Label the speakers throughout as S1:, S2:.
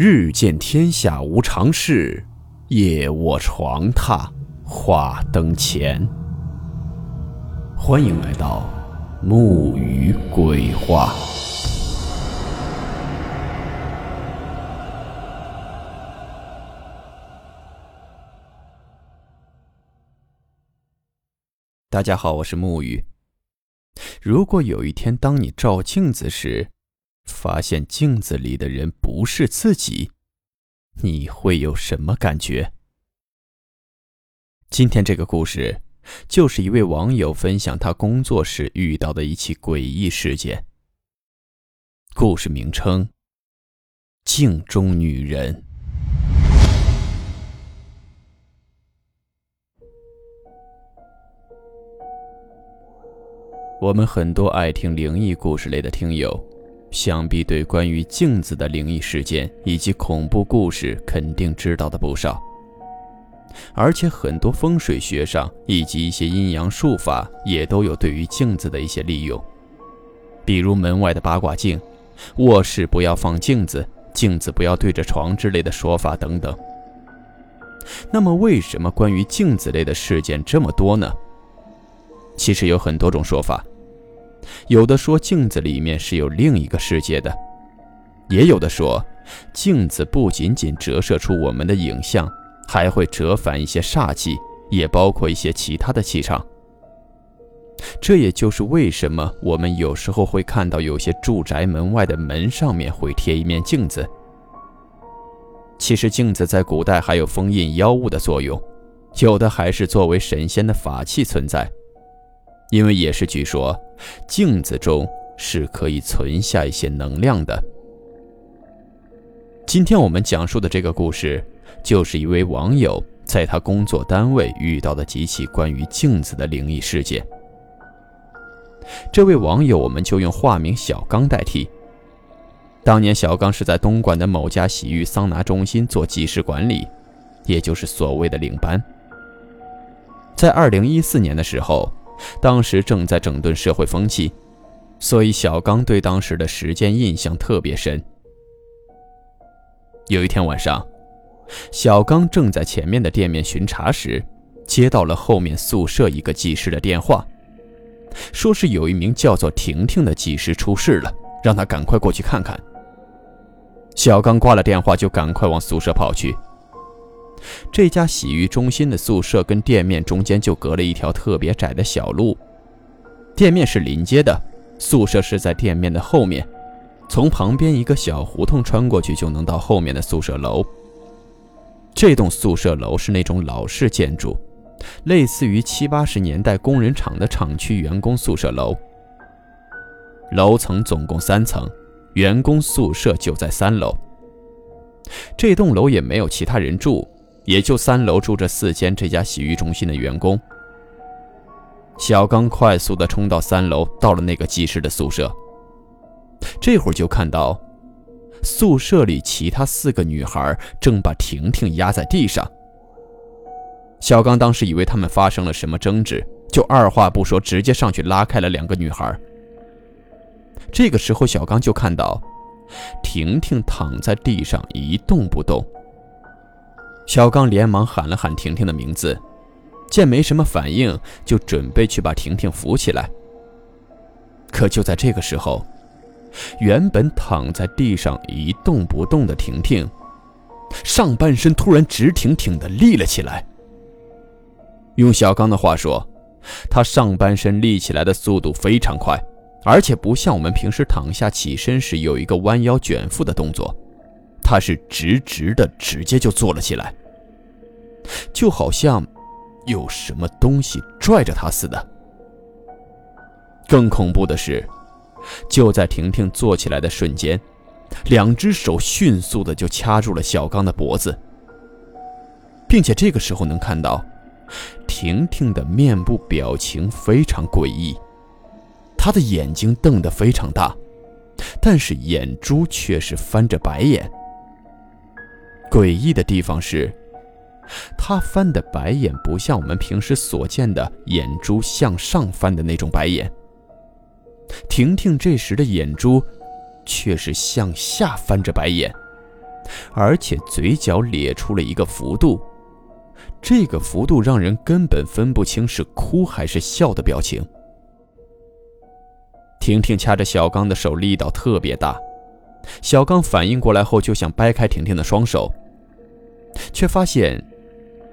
S1: 日见天下无常事，夜卧床榻话灯前。欢迎来到木鱼鬼话。大家好，我是木鱼。如果有一天，当你照镜子时，发现镜子里的人不是自己，你会有什么感觉？今天这个故事，就是一位网友分享他工作时遇到的一起诡异事件。故事名称：镜中女人。我们很多爱听灵异故事类的听友。想必对关于镜子的灵异事件以及恐怖故事肯定知道的不少，而且很多风水学上以及一些阴阳术法也都有对于镜子的一些利用，比如门外的八卦镜、卧室不要放镜子、镜子不要对着床之类的说法等等。那么，为什么关于镜子类的事件这么多呢？其实有很多种说法。有的说镜子里面是有另一个世界的，也有的说镜子不仅仅折射出我们的影像，还会折返一些煞气，也包括一些其他的气场。这也就是为什么我们有时候会看到有些住宅门外的门上面会贴一面镜子。其实镜子在古代还有封印妖物的作用，有的还是作为神仙的法器存在。因为也是据说，镜子中是可以存下一些能量的。今天我们讲述的这个故事，就是一位网友在他工作单位遇到的几起关于镜子的灵异事件。这位网友，我们就用化名小刚代替。当年小刚是在东莞的某家洗浴桑拿中心做技师管理，也就是所谓的领班。在二零一四年的时候。当时正在整顿社会风气，所以小刚对当时的时间印象特别深。有一天晚上，小刚正在前面的店面巡查时，接到了后面宿舍一个技师的电话，说是有一名叫做婷婷的技师出事了，让他赶快过去看看。小刚挂了电话，就赶快往宿舍跑去。这家洗浴中心的宿舍跟店面中间就隔了一条特别窄的小路，店面是临街的，宿舍是在店面的后面，从旁边一个小胡同穿过去就能到后面的宿舍楼。这栋宿舍楼是那种老式建筑，类似于七八十年代工人厂的厂区员工宿舍楼。楼层总共三层，员工宿舍就在三楼。这栋楼也没有其他人住。也就三楼住着四间这家洗浴中心的员工。小刚快速地冲到三楼，到了那个技师的宿舍。这会儿就看到，宿舍里其他四个女孩正把婷婷压在地上。小刚当时以为他们发生了什么争执，就二话不说，直接上去拉开了两个女孩。这个时候，小刚就看到，婷婷躺在地上一动不动。小刚连忙喊了喊婷婷的名字，见没什么反应，就准备去把婷婷扶起来。可就在这个时候，原本躺在地上一动不动的婷婷，上半身突然直挺挺的立了起来。用小刚的话说，他上半身立起来的速度非常快，而且不像我们平时躺下起身时有一个弯腰卷腹的动作。他是直直的，直接就坐了起来，就好像有什么东西拽着他似的。更恐怖的是，就在婷婷坐起来的瞬间，两只手迅速的就掐住了小刚的脖子，并且这个时候能看到，婷婷的面部表情非常诡异，她的眼睛瞪得非常大，但是眼珠却是翻着白眼。诡异的地方是，他翻的白眼不像我们平时所见的眼珠向上翻的那种白眼。婷婷这时的眼珠却是向下翻着白眼，而且嘴角咧出了一个幅度，这个幅度让人根本分不清是哭还是笑的表情。婷婷掐着小刚的手，力道特别大。小刚反应过来后，就想掰开婷婷的双手，却发现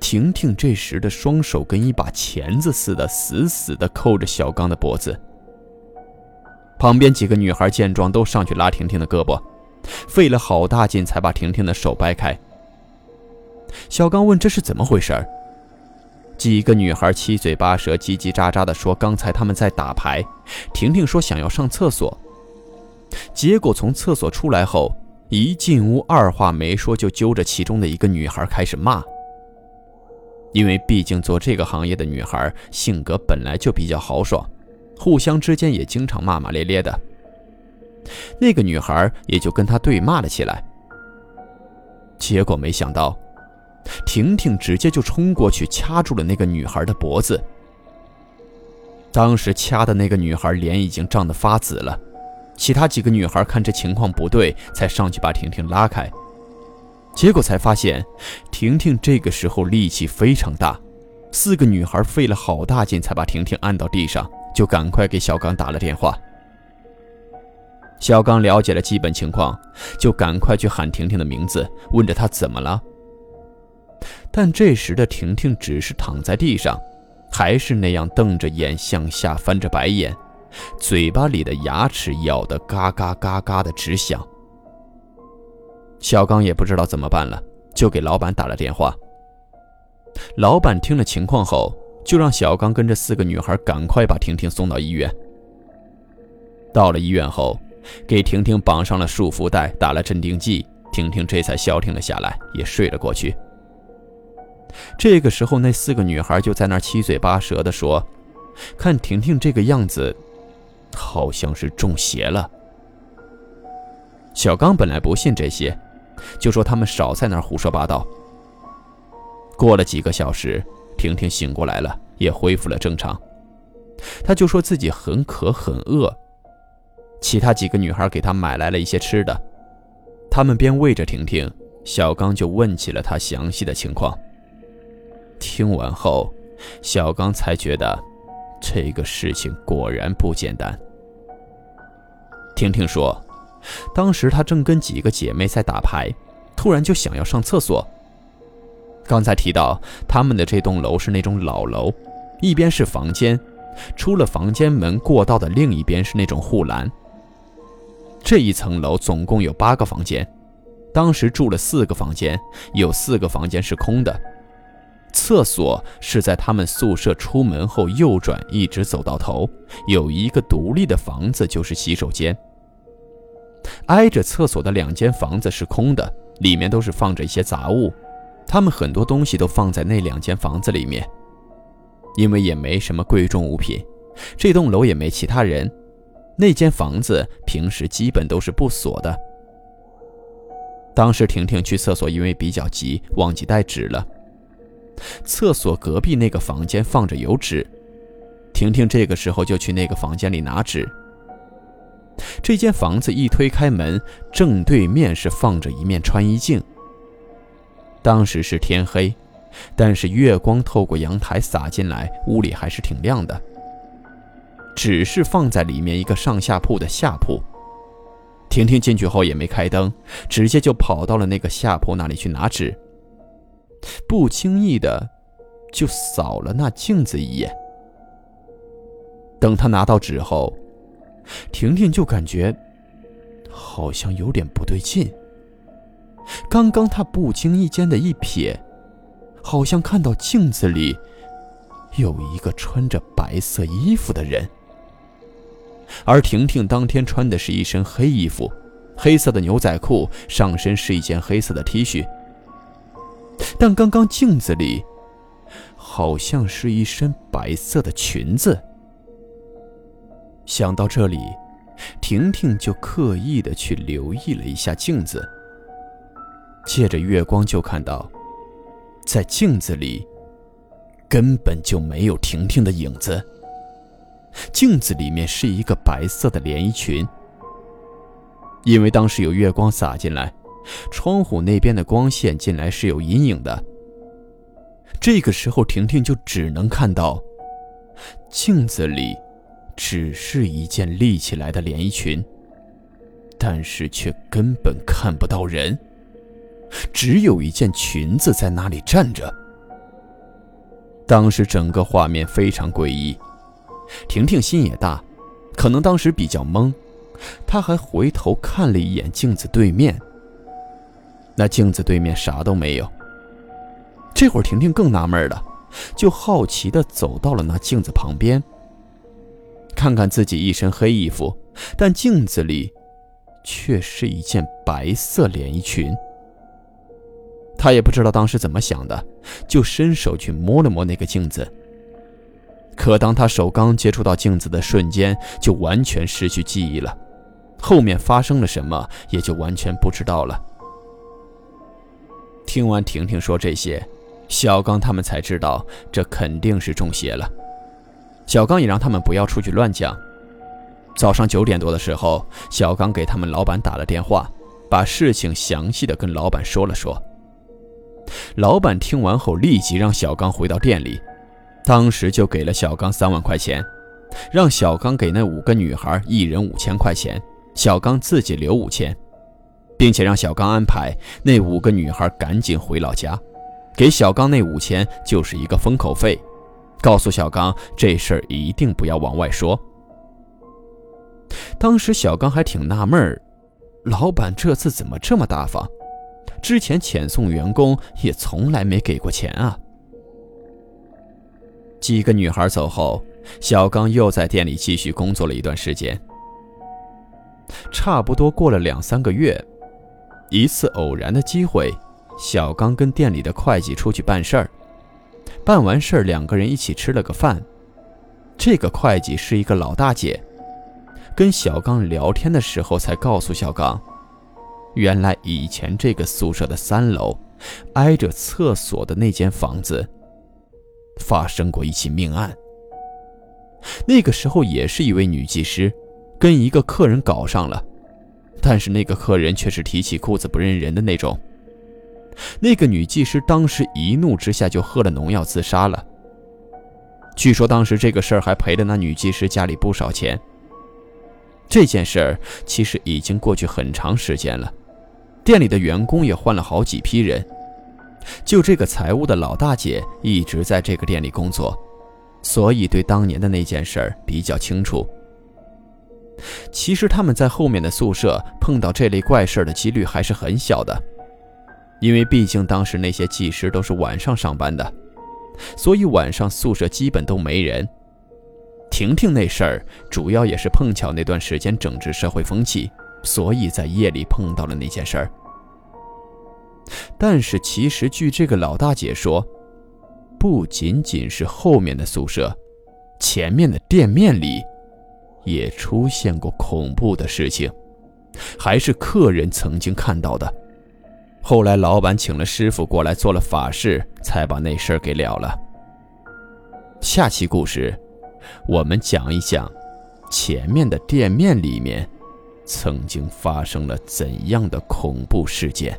S1: 婷婷这时的双手跟一把钳子似的，死死地扣着小刚的脖子。旁边几个女孩见状，都上去拉婷婷的胳膊，费了好大劲才把婷婷的手掰开。小刚问：“这是怎么回事？”几个女孩七嘴八舌、叽叽喳喳地说：“刚才他们在打牌，婷婷说想要上厕所。”结果从厕所出来后，一进屋，二话没说就揪着其中的一个女孩开始骂。因为毕竟做这个行业的女孩性格本来就比较豪爽，互相之间也经常骂骂咧咧的。那个女孩也就跟他对骂了起来。结果没想到，婷婷直接就冲过去掐住了那个女孩的脖子。当时掐的那个女孩脸已经涨得发紫了。其他几个女孩看这情况不对，才上去把婷婷拉开。结果才发现，婷婷这个时候力气非常大，四个女孩费了好大劲才把婷婷按到地上，就赶快给小刚打了电话。小刚了解了基本情况，就赶快去喊婷婷的名字，问着她怎么了。但这时的婷婷只是躺在地上，还是那样瞪着眼向下翻着白眼。嘴巴里的牙齿咬得嘎嘎嘎嘎的直响。小刚也不知道怎么办了，就给老板打了电话。老板听了情况后，就让小刚跟着四个女孩赶快把婷婷送到医院。到了医院后，给婷婷绑上了束缚带，打了镇定剂，婷婷这才消停了下来，也睡了过去。这个时候，那四个女孩就在那七嘴八舌地说：“看婷婷这个样子。”好像是中邪了。小刚本来不信这些，就说他们少在那儿胡说八道。过了几个小时，婷婷醒过来了，也恢复了正常。他就说自己很渴很饿，其他几个女孩给他买来了一些吃的。他们边喂着婷婷，小刚就问起了她详细的情况。听完后，小刚才觉得这个事情果然不简单。婷婷说：“当时她正跟几个姐妹在打牌，突然就想要上厕所。刚才提到他们的这栋楼是那种老楼，一边是房间，出了房间门过道的另一边是那种护栏。这一层楼总共有八个房间，当时住了四个房间，有四个房间是空的。厕所是在他们宿舍出门后右转，一直走到头，有一个独立的房子，就是洗手间。”挨着厕所的两间房子是空的，里面都是放着一些杂物，他们很多东西都放在那两间房子里面。因为也没什么贵重物品，这栋楼也没其他人，那间房子平时基本都是不锁的。当时婷婷去厕所，因为比较急，忘记带纸了。厕所隔壁那个房间放着油纸，婷婷这个时候就去那个房间里拿纸。这间房子一推开门，正对面是放着一面穿衣镜。当时是天黑，但是月光透过阳台洒进来，屋里还是挺亮的。只是放在里面一个上下铺的下铺。婷婷进去后也没开灯，直接就跑到了那个下铺那里去拿纸，不经意的就扫了那镜子一眼。等他拿到纸后。婷婷就感觉好像有点不对劲。刚刚她不经意间的一瞥，好像看到镜子里有一个穿着白色衣服的人。而婷婷当天穿的是一身黑衣服，黑色的牛仔裤，上身是一件黑色的 T 恤。但刚刚镜子里好像是一身白色的裙子。想到这里，婷婷就刻意的去留意了一下镜子。借着月光，就看到，在镜子里根本就没有婷婷的影子。镜子里面是一个白色的连衣裙。因为当时有月光洒进来，窗户那边的光线进来是有阴影的。这个时候，婷婷就只能看到镜子里只是一件立起来的连衣裙，但是却根本看不到人，只有一件裙子在那里站着。当时整个画面非常诡异，婷婷心也大，可能当时比较懵，她还回头看了一眼镜子对面。那镜子对面啥都没有。这会儿婷婷更纳闷了，就好奇地走到了那镜子旁边，看看自己一身黑衣服，但镜子里却是一件白色连衣裙。他也不知道当时怎么想的，就伸手去摸了摸那个镜子。可当他手刚接触到镜子的瞬间，就完全失去记忆了，后面发生了什么也就完全不知道了。听完婷婷说这些，小刚他们才知道这肯定是中邪了。小刚也让他们不要出去乱讲。早上九点多的时候，小刚给他们老板打了电话，把事情详细的跟老板说了说。老板听完后，立即让小刚回到店里，当时就给了小刚三万块钱，让小刚给那五个女孩一人五千块钱，小刚自己留五千，并且让小刚安排那五个女孩赶紧回老家，给小刚那五千就是一个封口费，告诉小刚这事儿一定不要往外说。当时小刚还挺纳闷儿，老板这次怎么这么大方？之前遣送员工也从来没给过钱啊。几个女孩走后，小刚又在店里继续工作了一段时间。差不多过了两三个月，一次偶然的机会，小刚跟店里的会计出去办事儿。办完事儿，两个人一起吃了个饭。这个会计是一个老大姐，跟小刚聊天的时候才告诉小刚。原来以前这个宿舍的三楼，挨着厕所的那间房子，发生过一起命案。那个时候也是一位女技师，跟一个客人搞上了，但是那个客人却是提起裤子不认人的那种。那个女技师当时一怒之下就喝了农药自杀了。据说当时这个事儿还赔了那女技师家里不少钱。这件事儿其实已经过去很长时间了。店里的员工也换了好几批人，就这个财务的老大姐一直在这个店里工作，所以对当年的那件事儿比较清楚。其实他们在后面的宿舍碰到这类怪事的几率还是很小的，因为毕竟当时那些技师都是晚上上班的，所以晚上宿舍基本都没人。婷婷那事儿主要也是碰巧那段时间整治社会风气。所以在夜里碰到了那件事儿，但是其实据这个老大姐说，不仅仅是后面的宿舍，前面的店面里也出现过恐怖的事情，还是客人曾经看到的。后来老板请了师傅过来做了法事，才把那事儿给了了。下期故事，我们讲一讲前面的店面里面。曾经发生了怎样的恐怖事件？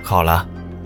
S1: 好了，